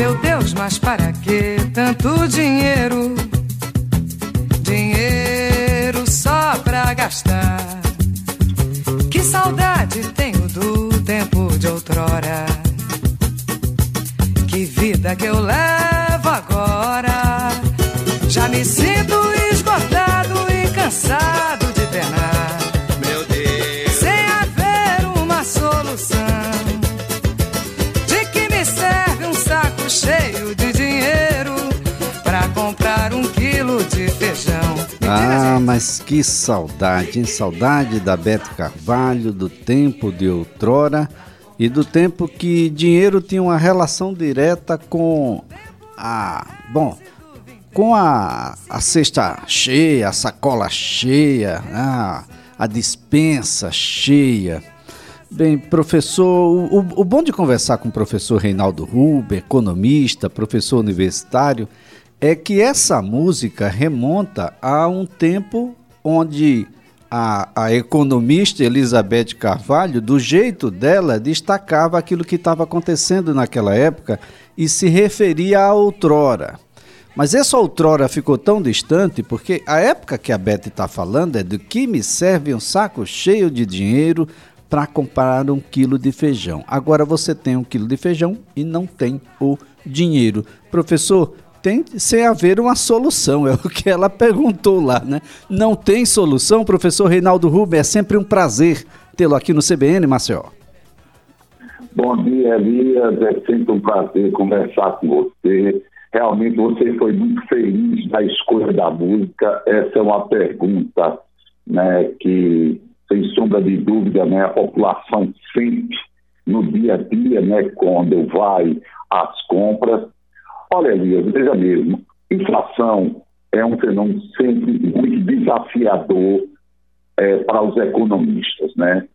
Meu Deus, mas para que tanto dinheiro? Dinheiro só pra gastar. Que saudade? Saudade da Bete Carvalho, do tempo de outrora e do tempo que dinheiro tinha uma relação direta com a. Bom, com a, a cesta cheia, a sacola cheia, a, a dispensa cheia. Bem, professor, o, o- o bom de conversar com o professor Reinaldo Ruber, economista, professor universitário, é que essa música remonta a um tempo onde a, a economista Elizabeth Carvalho, do jeito dela, destacava aquilo que estava acontecendo naquela época e se referia à outrora. Mas essa outrora ficou tão distante porque a época que a Beth está falando é do que me serve um saco cheio de dinheiro para comprar um quilo de feijão. Agora você tem um quilo de feijão e não tem o dinheiro. Professor, tem sem haver uma solução, é o que ela perguntou lá, né? Não tem solução, professor Reinaldo Ruber, é sempre um prazer tê-lo aqui no CBN, Maceió. Bom dia, Elias. É sempre um prazer conversar com você. Realmente você foi muito feliz na escolha da música. Essa é uma pergunta né, que, sem sombra de dúvida, né, a população sente no dia a dia, né, quando vai às compras. Olha, Elias, veja mesmo, inflação é um fenômeno sempre muito desafiador eh, para os economistas, né?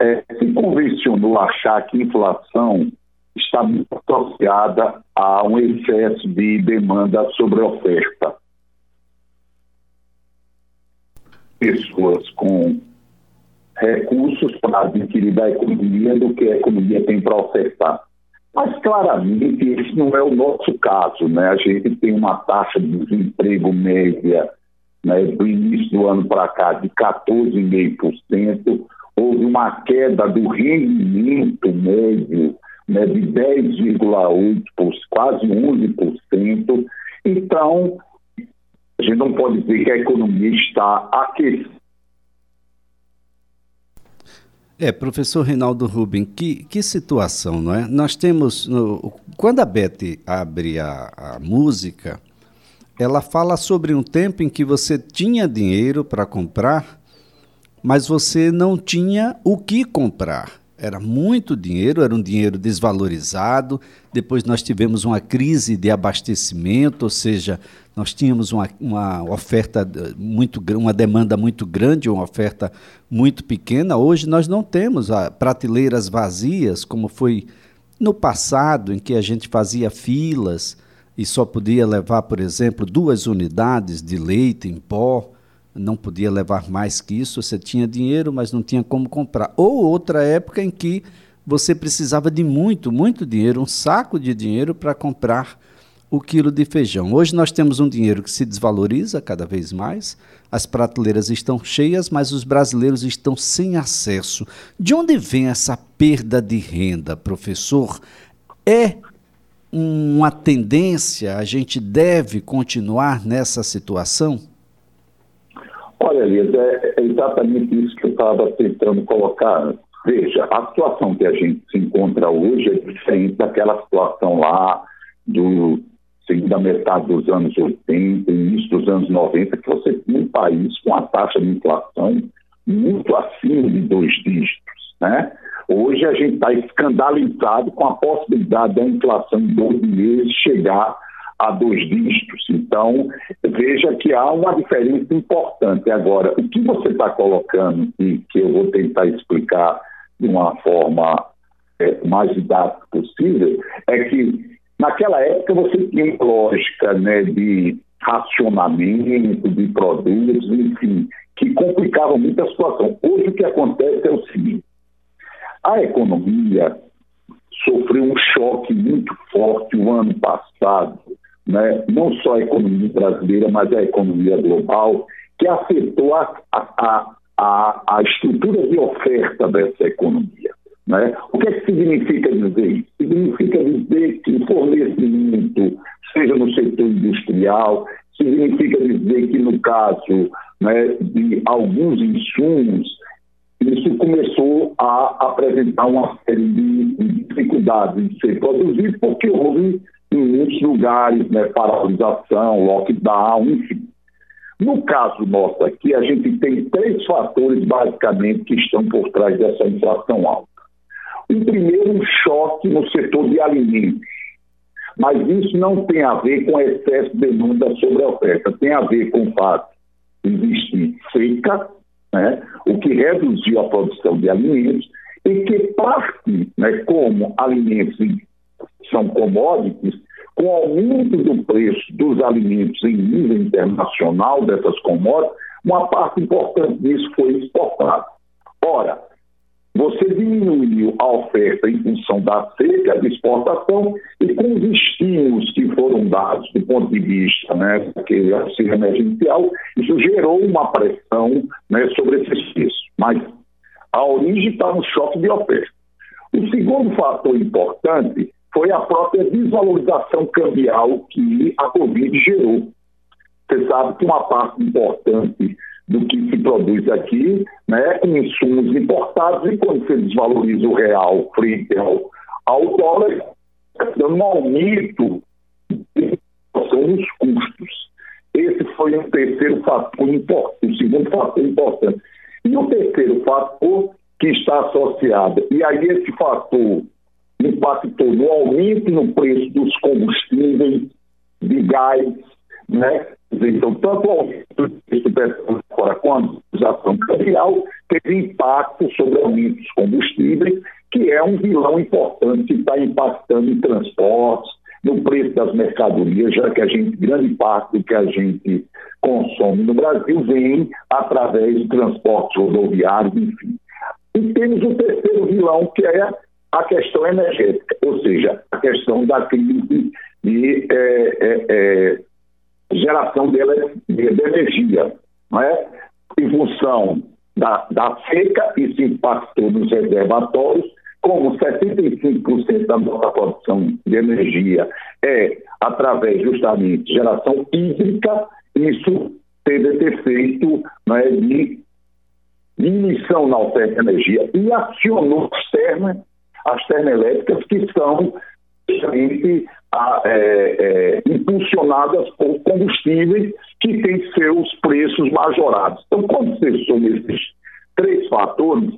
É, se convencionou achar que inflação está muito associada a um excesso de demanda sobre oferta. Pessoas com recursos para adquirir da economia do que a economia tem para ofertar. Mas claramente esse não é o nosso caso, né? A gente tem uma taxa de desemprego média né, do início do ano para cá de 14,5%, houve uma queda do rendimento médio né, de 10,8%, quase 11%. Então, a gente não pode dizer que a economia está aquecida. É, professor Reinaldo Rubin, que, que situação, não é? Nós temos, no- quando a Beth abre a, a música, ela fala sobre um tempo em que você tinha dinheiro para comprar, mas você não tinha o que comprar. Era muito dinheiro, era um dinheiro desvalorizado. Depois nós tivemos uma crise de abastecimento, ou seja, nós tínhamos uma, uma oferta eh, muito uma demanda muito grande, uma oferta muito pequena. Hoje nós não temos ah, prateleiras vazias, como foi no passado, em que a gente fazia filas e só podia levar, por exemplo, duas unidades de leite em pó não podia levar mais que isso, você tinha dinheiro, mas não tinha como comprar. Ou outra época em que você precisava de muito, muito dinheiro, um saco de dinheiro para comprar o quilo de feijão. Hoje nós temos um dinheiro que se desvaloriza cada vez mais, as prateleiras estão cheias, mas os brasileiros estão sem acesso. De onde vem essa perda de renda, professor? É uma tendência, a gente deve continuar nessa situação? Olha, Elias, é, é exatamente isso que eu estava tentando colocar. Veja, a situação que a gente se encontra hoje é diferente daquela situação lá do segunda metade dos anos 80, início dos anos 90, que você tinha um país com a taxa de inflação muito acima de dois dígitos, né? Hoje a gente está escandalizado com a possibilidade da inflação em dois meses chegar a dois dígitos. Então, veja que há uma diferença importante. Agora, o que você está colocando e que eu vou tentar explicar de uma forma é, mais didática possível é que naquela época você tinha lógica né, de racionamento de produtos, enfim, que complicava muito a situação. Hoje o que acontece é o seguinte: a economia sofreu um choque muito forte o ano passado, né? não só a economia brasileira, mas a economia global, que afetou a, a, a, a estrutura de oferta dessa economia. Né? O que, é que significa dizer isso? Significa dizer que o fornecimento, seja no setor industrial, significa dizer que no caso né, de alguns insumos, isso começou a apresentar uma série de dificuldades em ser produzido, porque houve em muitos lugares né, paralisação, lockdown, enfim. No caso nosso aqui, a gente tem três fatores basicamente que estão por trás dessa inflação alta. O primeiro, um choque no setor de alimentos. Mas isso não tem a ver com excesso de demanda sobre a oferta, tem a ver com o fato de existir seca, né, o que reduziu a produção de alimentos, e que parte, né, como alimentos são commodities, com o aumento do preço dos alimentos em nível internacional dessas commodities, uma parte importante disso foi exportada. Ora, você diminuiu a oferta em função da seca, de exportação, e com os estímulos que foram dados do ponto de vista né, daquele auxílio emergencial, isso gerou uma pressão né, sobre esses preços. Mas a origem está no choque de oferta. O segundo fator importante foi a própria desvalorização cambial que a Covid gerou. Você sabe que uma parte importante do que se produz aqui, né, com insumos importados, e quando você desvaloriza o real frente ao, ao dólar, dando um aumento nos custos. Esse foi o terceiro fator importante, o segundo fator importante. E o terceiro fator que está associado, e aí esse fator impactou no aumento no preço dos combustíveis, de gás, né? Então, tanto o aumento do petróleo fora quanto a usação teve impacto sobre o aumento dos combustíveis, que é um vilão importante que está impactando em transportes, no preço das mercadorias, já que a gente, grande parte do que a gente consome no Brasil vem através de transportes rodoviários, enfim. E temos o terceiro vilão, que é a questão energética, ou seja, a questão da crise de é, é, é, geração de, de, energia. Não é? Em função da, da seca, isso impactou nos reservatórios, como 75% da nossa produção de energia é através justamente de geração hídrica, isso teve esse efeito né, de diminuição na oferta de energia e acionou as termas, as termoelétricas que são justamente é, é, impulsionadas por combustíveis que têm seus preços majorados. Então, quando você soma esses três fatores,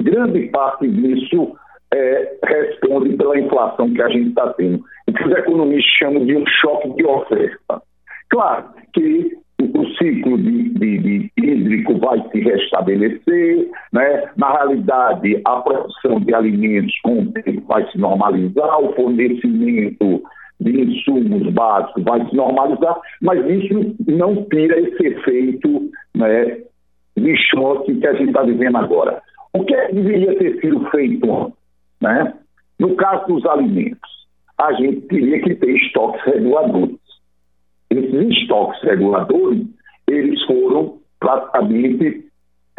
grande parte disso é, responde pela inflação que a gente está tendo. O que os economistas chamam de um choque de oferta. Claro que o ciclo de, de, de, hídrico vai se restabelecer, né? na realidade a produção de alimentos com o tempo vai se normalizar, o fornecimento de insumos básicos vai se normalizar, mas isso não tira esse efeito né, de choque que a gente está vivendo agora. O que, é que deveria ter sido feito né? No caso dos alimentos, a gente teria que ter estoques reguladores. Esses estoques reguladores, eles foram praticamente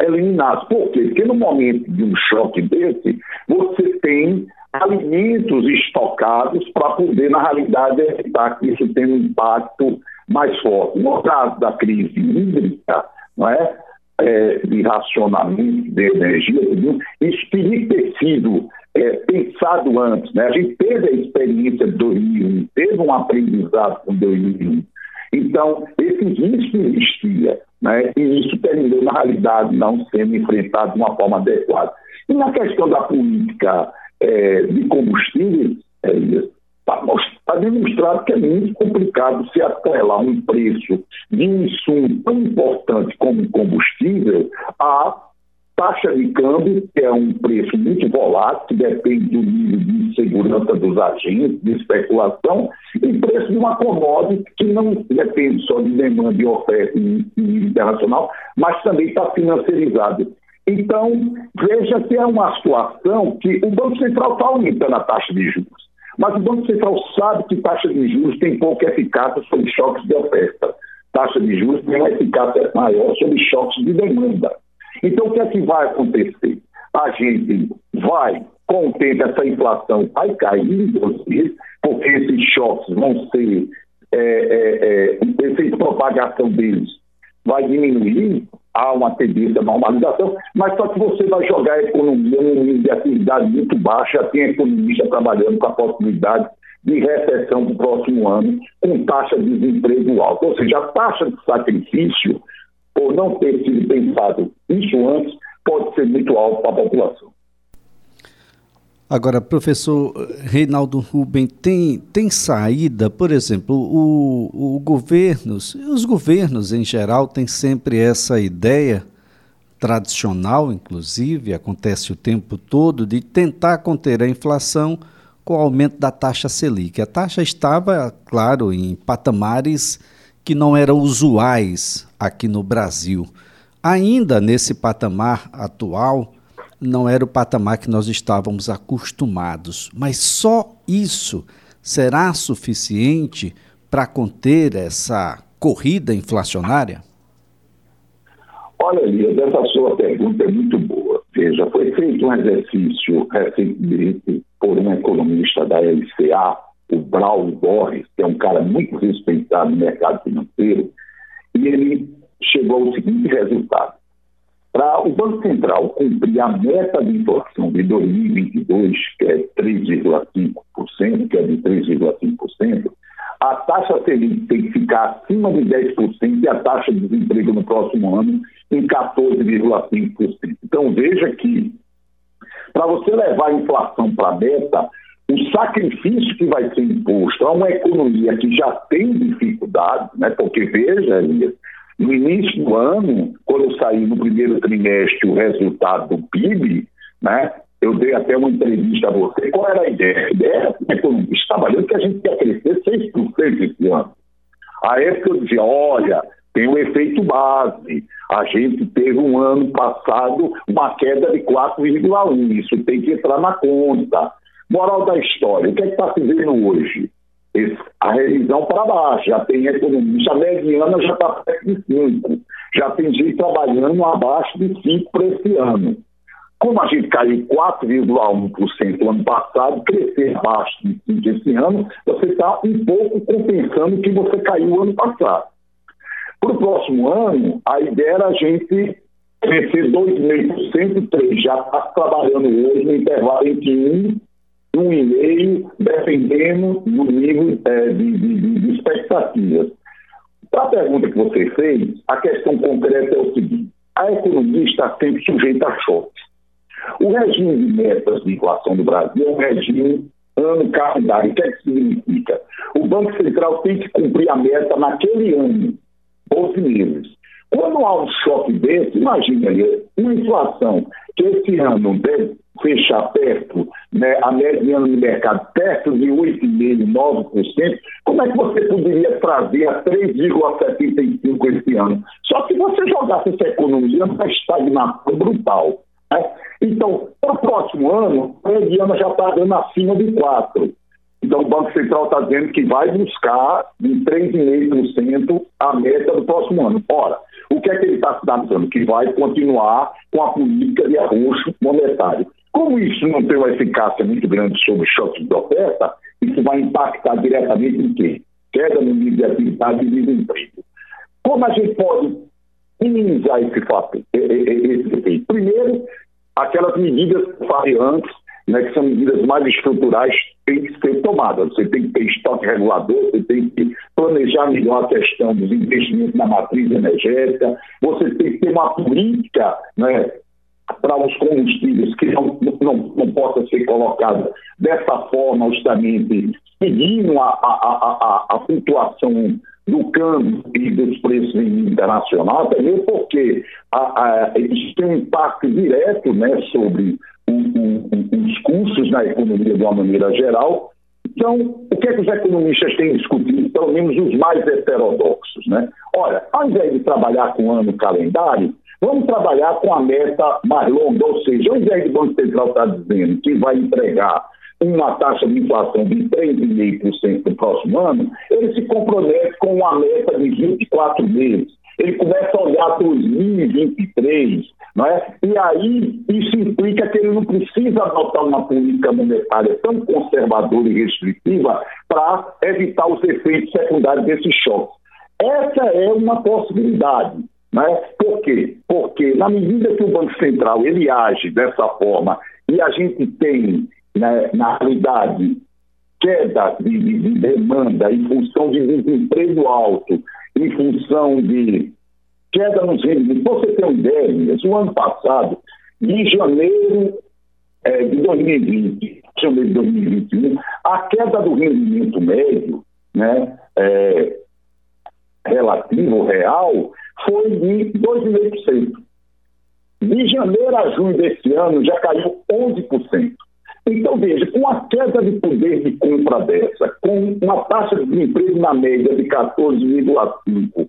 eliminados. Por quê? Porque no momento de um choque desse, você tem alimentos estocados para poder, na realidade, evitar que isso tenha um impacto mais forte. No caso da crise hídrica, não é? é, de racionamento de energia, isso teria ter sido é, pensado antes. Né? A gente teve a experiência de 2001, teve um aprendizado com 2001. Então, esse risco existia, né? e isso terminou, na realidade, não sendo enfrentado de uma forma adequada. E na questão da política é, de combustíveis, é, Está tá demonstrado que é muito complicado se atrelar um preço de um insumo tão importante como combustível a taxa de câmbio, que é um preço muito volátil, que depende do nível de segurança dos agentes, de especulação, e preço de uma commodity que não depende só de demanda e oferta internacional, mas também está financiarizado. Então, veja que é uma situação que o Banco Central está aumentando a taxa de juros. Mas o Banco Central sabe que taxa de juros tem pouca eficácia sobre choques de oferta. Taxa de juros tem uma eficácia maior sobre choques de demanda. Então, o que é que vai acontecer? A gente vai, com o tempo, essa inflação vai cair, porque esses choques vão ser, é, é, é, propagação deles vai diminuir, há uma tendência à normalização, mas só que você vai jogar a economia num nível de atividade muito baixa, tem economista trabalhando com a possibilidade de recessão no próximo ano, com taxa de desemprego alta. Ou seja, a taxa de sacrifício, por não ter sido pensado isso antes, pode ser muito alta para a população. Agora, professor Reinaldo Rubem, tem, tem saída, por exemplo, o, o governos, os governos em geral têm sempre essa ideia tradicional, inclusive, acontece o tempo todo, de tentar conter a inflação com o aumento da taxa Selic. A taxa estava, claro, em patamares que não eram usuais aqui no Brasil. Ainda nesse patamar atual, não era o patamar que nós estávamos acostumados. Mas só isso será suficiente para conter essa corrida inflacionária? Olha, Elias, essa sua pergunta é muito boa. Veja, foi feito um exercício recentemente por um economista da LCA, o Braulio Borges, que é um cara muito respeitado no mercado financeiro, e ele chegou ao seguinte resultado. Para o Banco Central cumprir a meta de inflação de 2022, que é 3,5%, que é de 3,5%, a taxa Selic tem que ficar acima de 10% e a taxa de desemprego no próximo ano em 14,5%. Então veja que para você levar a inflação para a meta, o sacrifício que vai ser imposto a uma economia que já tem dificuldades, né? porque veja, Elias, no início do ano, quando saí no primeiro trimestre o resultado do PIB, né, eu dei até uma entrevista a você. Qual era a ideia? A ideia é economista trabalhando que a gente ia crescer 6% esse ano. A época eu dizia, olha, tem um efeito base. A gente teve um ano passado uma queda de 4,1. Isso tem que entrar na conta. Moral da história, o que é está se vendo hoje? a revisão para baixo, já tem economista, mediana já está perto de 5, já tem gente trabalhando abaixo de 5 para esse ano. Como a gente caiu 4,1% no ano passado, crescer abaixo de 5 esse ano, você está um pouco compensando o que você caiu no ano passado. Para o próximo ano, a ideia era a gente crescer 2,5%, 3%. Já está trabalhando hoje no intervalo entre 1 um e-mail, dependendo do nível é, de, de, de expectativas. Para a pergunta que você fez, a questão concreta é o seguinte: a economia está sempre sujeita a choques. O regime de metas de inflação do Brasil é um regime ano calendário. O que, é que significa? O Banco Central tem que cumprir a meta naquele ano, 12 meses. Quando há um choque desse, imagine aí, uma inflação que esse ano deve fechar perto, né, a mediana do mercado perto de 8,5%, 9%, como é que você poderia trazer a 3,75% esse ano? Só se você jogasse essa economia numa estagnação brutal. Né? Então, para o próximo ano, a mediana já está dando acima de 4%. Então, o Banco Central está dizendo que vai buscar em 3,5% a meta do próximo ano. Ora, o que é que ele está sinalizando? Que vai continuar com a política de arroxo monetário. Como isso não tem uma eficácia muito grande sobre choques de oferta, isso vai impactar diretamente em quê? Queda no nível de atividade e desemprego. Como a gente pode minimizar esse fato, esse efeito? Primeiro, aquelas medidas que eu falei antes, né, que são medidas mais estruturais, têm que ser tomadas. Você tem que ter estoque regulador, você tem que planejar melhor a questão dos investimentos na matriz energética, você tem que ter uma política né, para os combustíveis que não, não, não possa ser colocada dessa forma, justamente seguindo a, a, a, a, flutuação do câmbio e dos preços internacional, até mesmo porque a, a, isso tem um impacto direto né, sobre os custos na economia de uma maneira geral. Então, o que é que os economistas têm discutido, pelo menos os mais heterodoxos? Né? Olha, ao invés de trabalhar com ano calendário, Vamos trabalhar com a meta mais longa, ou seja, o invés do Banco Central está dizendo que vai entregar uma taxa de inflação de 3,5% no próximo ano, ele se compromete com uma meta de 24 meses. Ele começa a olhar 2023, não é? e aí isso implica que ele não precisa adotar uma política monetária tão conservadora e restritiva para evitar os efeitos secundários desses choques. Essa é uma possibilidade. Né? Por quê? Porque na medida que o Banco Central ele age dessa forma e a gente tem, né, na realidade, queda de, de, de, demanda em função de desemprego alto, em função de queda nos rendimentos. Você tem uma ideia, o ano passado, de janeiro é, de 2020, janeiro de 2021, a queda do rendimento médio, né, é, relativo, real, foi de 2,5%. De janeiro a junho desse ano já caiu 11%. Então, veja, com a queda de poder de compra dessa, com uma taxa de desemprego na média de 14,5%,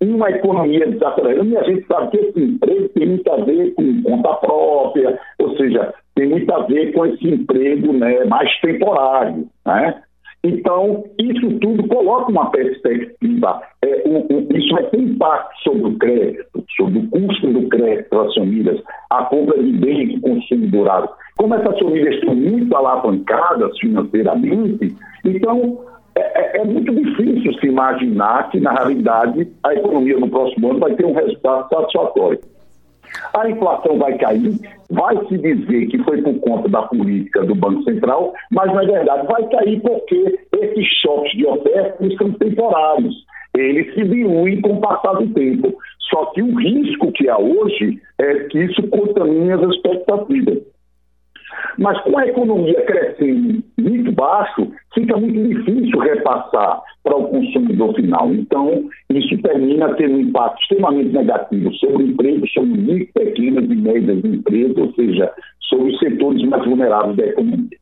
uma economia desacelerando, e a gente sabe que esse emprego tem muito a ver com conta própria, ou seja, tem muito a ver com esse emprego né, mais temporário. Né? Então, isso tudo coloca uma perspectiva, é, isso vai ter impacto sobre o crédito, sobre o custo do crédito das famílias, a compra de bens de consumo durável. Como essas famílias estão muito alavancadas financeiramente, então é, é, é, muito difícil se imaginar que, na realidade, a economia no próximo ano vai ter um resultado satisfatório. A inflação vai cair, vai se dizer que foi por conta da política do Banco Central, mas na verdade vai cair porque esses choques de oferta são temporários. Eles se diluem com o passar do tempo. Só que o risco que há hoje é que isso contamine as expectativas. Mas com a economia crescendo muito baixo, fica muito difícil repassar para o consumidor final. Então, isso termina tendo um impacto extremamente negativo sobre o emprego, sobre micro, pequenas e médias empresas, ou seja, sobre os setores mais vulneráveis da economia.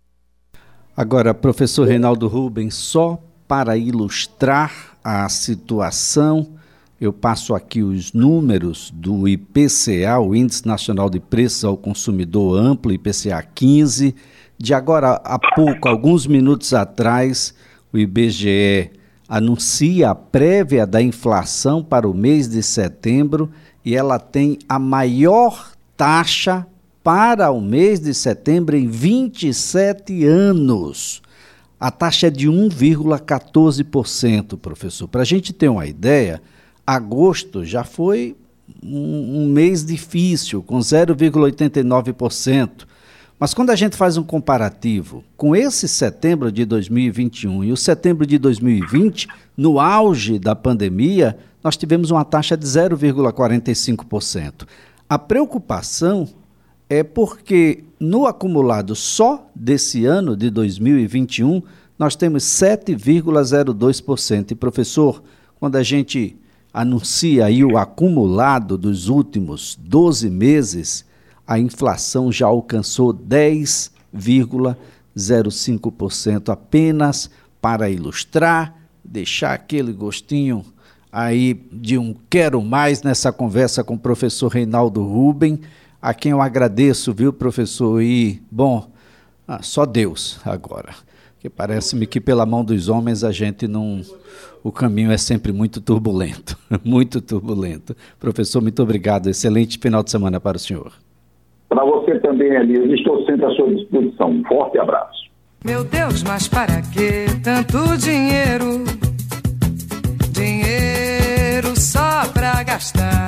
Agora, professor Reinaldo Rubens, só para ilustrar a situação eu passo aqui os números do IPCA, o Índice Nacional de Preços ao Consumidor Amplo, IPCA 15. De agora a pouco, alguns minutos atrás, o IBGE anuncia a prévia da inflação para o mês de setembro e ela tem a maior taxa para o mês de setembro em 27 anos. A taxa é de 1,14%, professor. Para a gente ter uma ideia, agosto já foi um, um mês difícil, com 0,89%. Mas quando a gente faz um comparativo com esse setembro de 2021 e o setembro de 2020, no auge da pandemia, nós tivemos uma taxa de 0,45%. A preocupação é porque no acumulado só desse ano de 2021, nós temos 7,02%. E professor, quando a gente anuncia aí o acumulado dos últimos 12 meses, a inflação já alcançou 10,05%. Apenas para ilustrar, deixar aquele gostinho aí de um quero mais nessa conversa com o professor Reinaldo Ruben, a quem eu agradeço, viu, professor? E, bom, ah, só Deus agora. Que parece-me que pela mão dos homens a gente não o caminho é sempre muito turbulento, muito turbulento. Professor, muito obrigado. Excelente final de semana para o senhor. Para você também, Elias. Estou sempre à sua disposição. Um forte abraço. Meu Deus, mas para que tanto dinheiro? Dinheiro só para gastar.